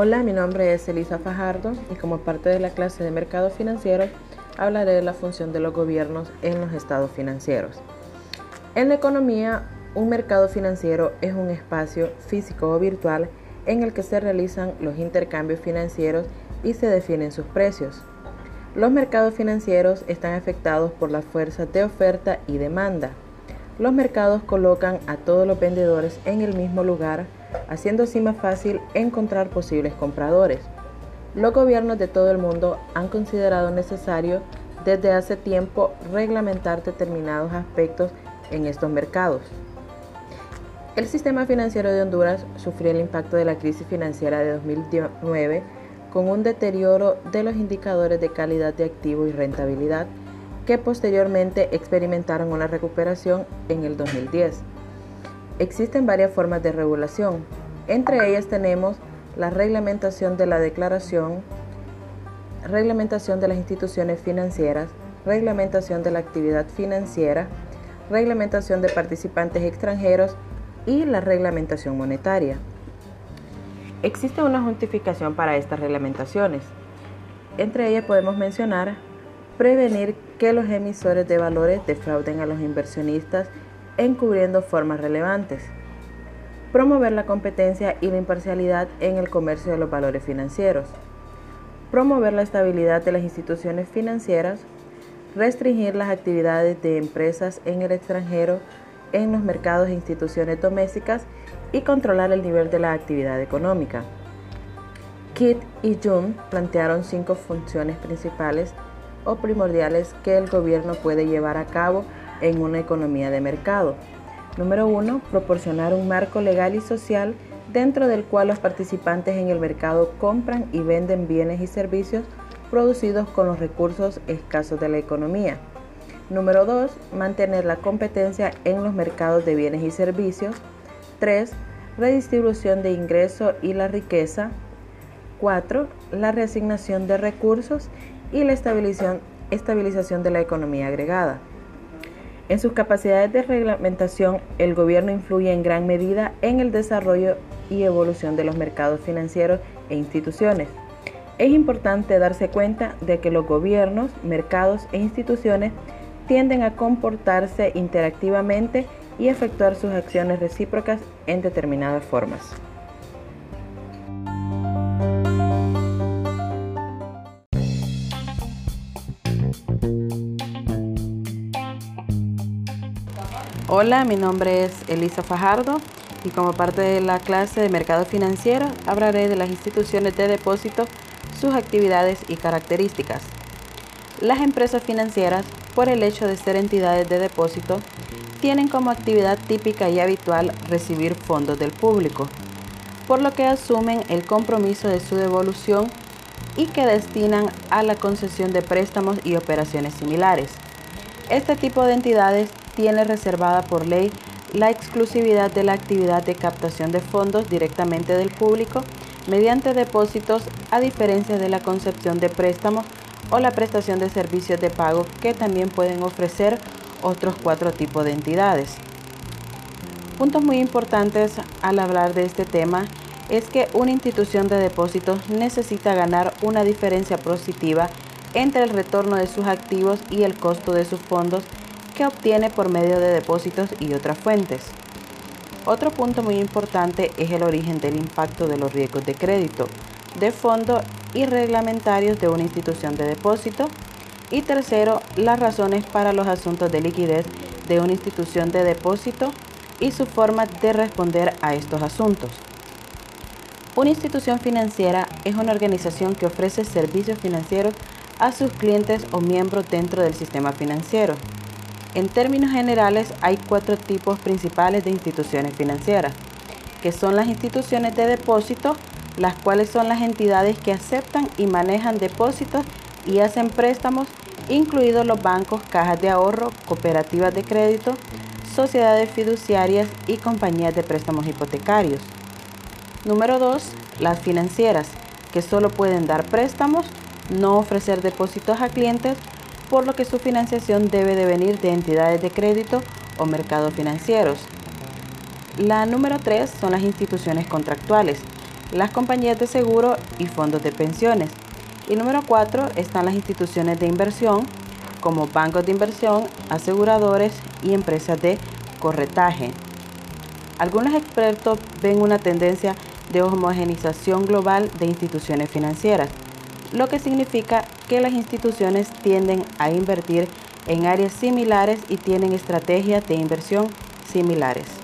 Hola, mi nombre es Elisa Fajardo y como parte de la clase de mercados financieros hablaré de la función de los gobiernos en los estados financieros. En la economía, un mercado financiero es un espacio físico o virtual en el que se realizan los intercambios financieros y se definen sus precios. Los mercados financieros están afectados por las fuerzas de oferta y demanda. Los mercados colocan a todos los vendedores en el mismo lugar, haciendo así más fácil encontrar posibles compradores. Los gobiernos de todo el mundo han considerado necesario desde hace tiempo reglamentar determinados aspectos en estos mercados. El sistema financiero de Honduras sufrió el impacto de la crisis financiera de 2009 con un deterioro de los indicadores de calidad de activo y rentabilidad que posteriormente experimentaron una recuperación en el 2010. Existen varias formas de regulación, entre ellas tenemos la reglamentación de la declaración, reglamentación de las instituciones financieras, reglamentación de la actividad financiera, reglamentación de participantes extranjeros y la reglamentación monetaria. Existe una justificación para estas reglamentaciones. Entre ellas podemos mencionar prevenir que los emisores de valores defrauden a los inversionistas encubriendo formas relevantes, promover la competencia y la imparcialidad en el comercio de los valores financieros, promover la estabilidad de las instituciones financieras, restringir las actividades de empresas en el extranjero en los mercados e instituciones domésticas y controlar el nivel de la actividad económica. Kidd y Jung plantearon cinco funciones principales o primordiales que el gobierno puede llevar a cabo en una economía de mercado. Número uno, proporcionar un marco legal y social dentro del cual los participantes en el mercado compran y venden bienes y servicios producidos con los recursos escasos de la economía. Número 2. Mantener la competencia en los mercados de bienes y servicios. 3. Redistribución de ingreso y la riqueza. 4. La reasignación de recursos y la estabilización de la economía agregada. En sus capacidades de reglamentación, el gobierno influye en gran medida en el desarrollo y evolución de los mercados financieros e instituciones. Es importante darse cuenta de que los gobiernos, mercados e instituciones tienden a comportarse interactivamente y efectuar sus acciones recíprocas en determinadas formas. Hola, mi nombre es Elisa Fajardo y como parte de la clase de mercado financiero hablaré de las instituciones de depósito, sus actividades y características. Las empresas financieras, por el hecho de ser entidades de depósito, tienen como actividad típica y habitual recibir fondos del público, por lo que asumen el compromiso de su devolución y que destinan a la concesión de préstamos y operaciones similares. Este tipo de entidades tiene reservada por ley la exclusividad de la actividad de captación de fondos directamente del público mediante depósitos a diferencia de la concepción de préstamos o la prestación de servicios de pago que también pueden ofrecer otros cuatro tipos de entidades. Puntos muy importantes al hablar de este tema es que una institución de depósitos necesita ganar una diferencia positiva entre el retorno de sus activos y el costo de sus fondos que obtiene por medio de depósitos y otras fuentes. Otro punto muy importante es el origen del impacto de los riesgos de crédito, de fondo y reglamentarios de una institución de depósito. Y tercero, las razones para los asuntos de liquidez de una institución de depósito y su forma de responder a estos asuntos. Una institución financiera es una organización que ofrece servicios financieros a sus clientes o miembros dentro del sistema financiero. En términos generales, hay cuatro tipos principales de instituciones financieras, que son las instituciones de depósito, las cuales son las entidades que aceptan y manejan depósitos y hacen préstamos, incluidos los bancos, cajas de ahorro, cooperativas de crédito, sociedades fiduciarias y compañías de préstamos hipotecarios. Número 2. Las financieras, que solo pueden dar préstamos, no ofrecer depósitos a clientes por lo que su financiación debe de venir de entidades de crédito o mercados financieros. La número 3 son las instituciones contractuales, las compañías de seguro y fondos de pensiones. Y número cuatro están las instituciones de inversión como bancos de inversión, aseguradores y empresas de corretaje. Algunos expertos ven una tendencia de homogenización global de instituciones financieras, lo que significa que las instituciones tienden a invertir en áreas similares y tienen estrategias de inversión similares.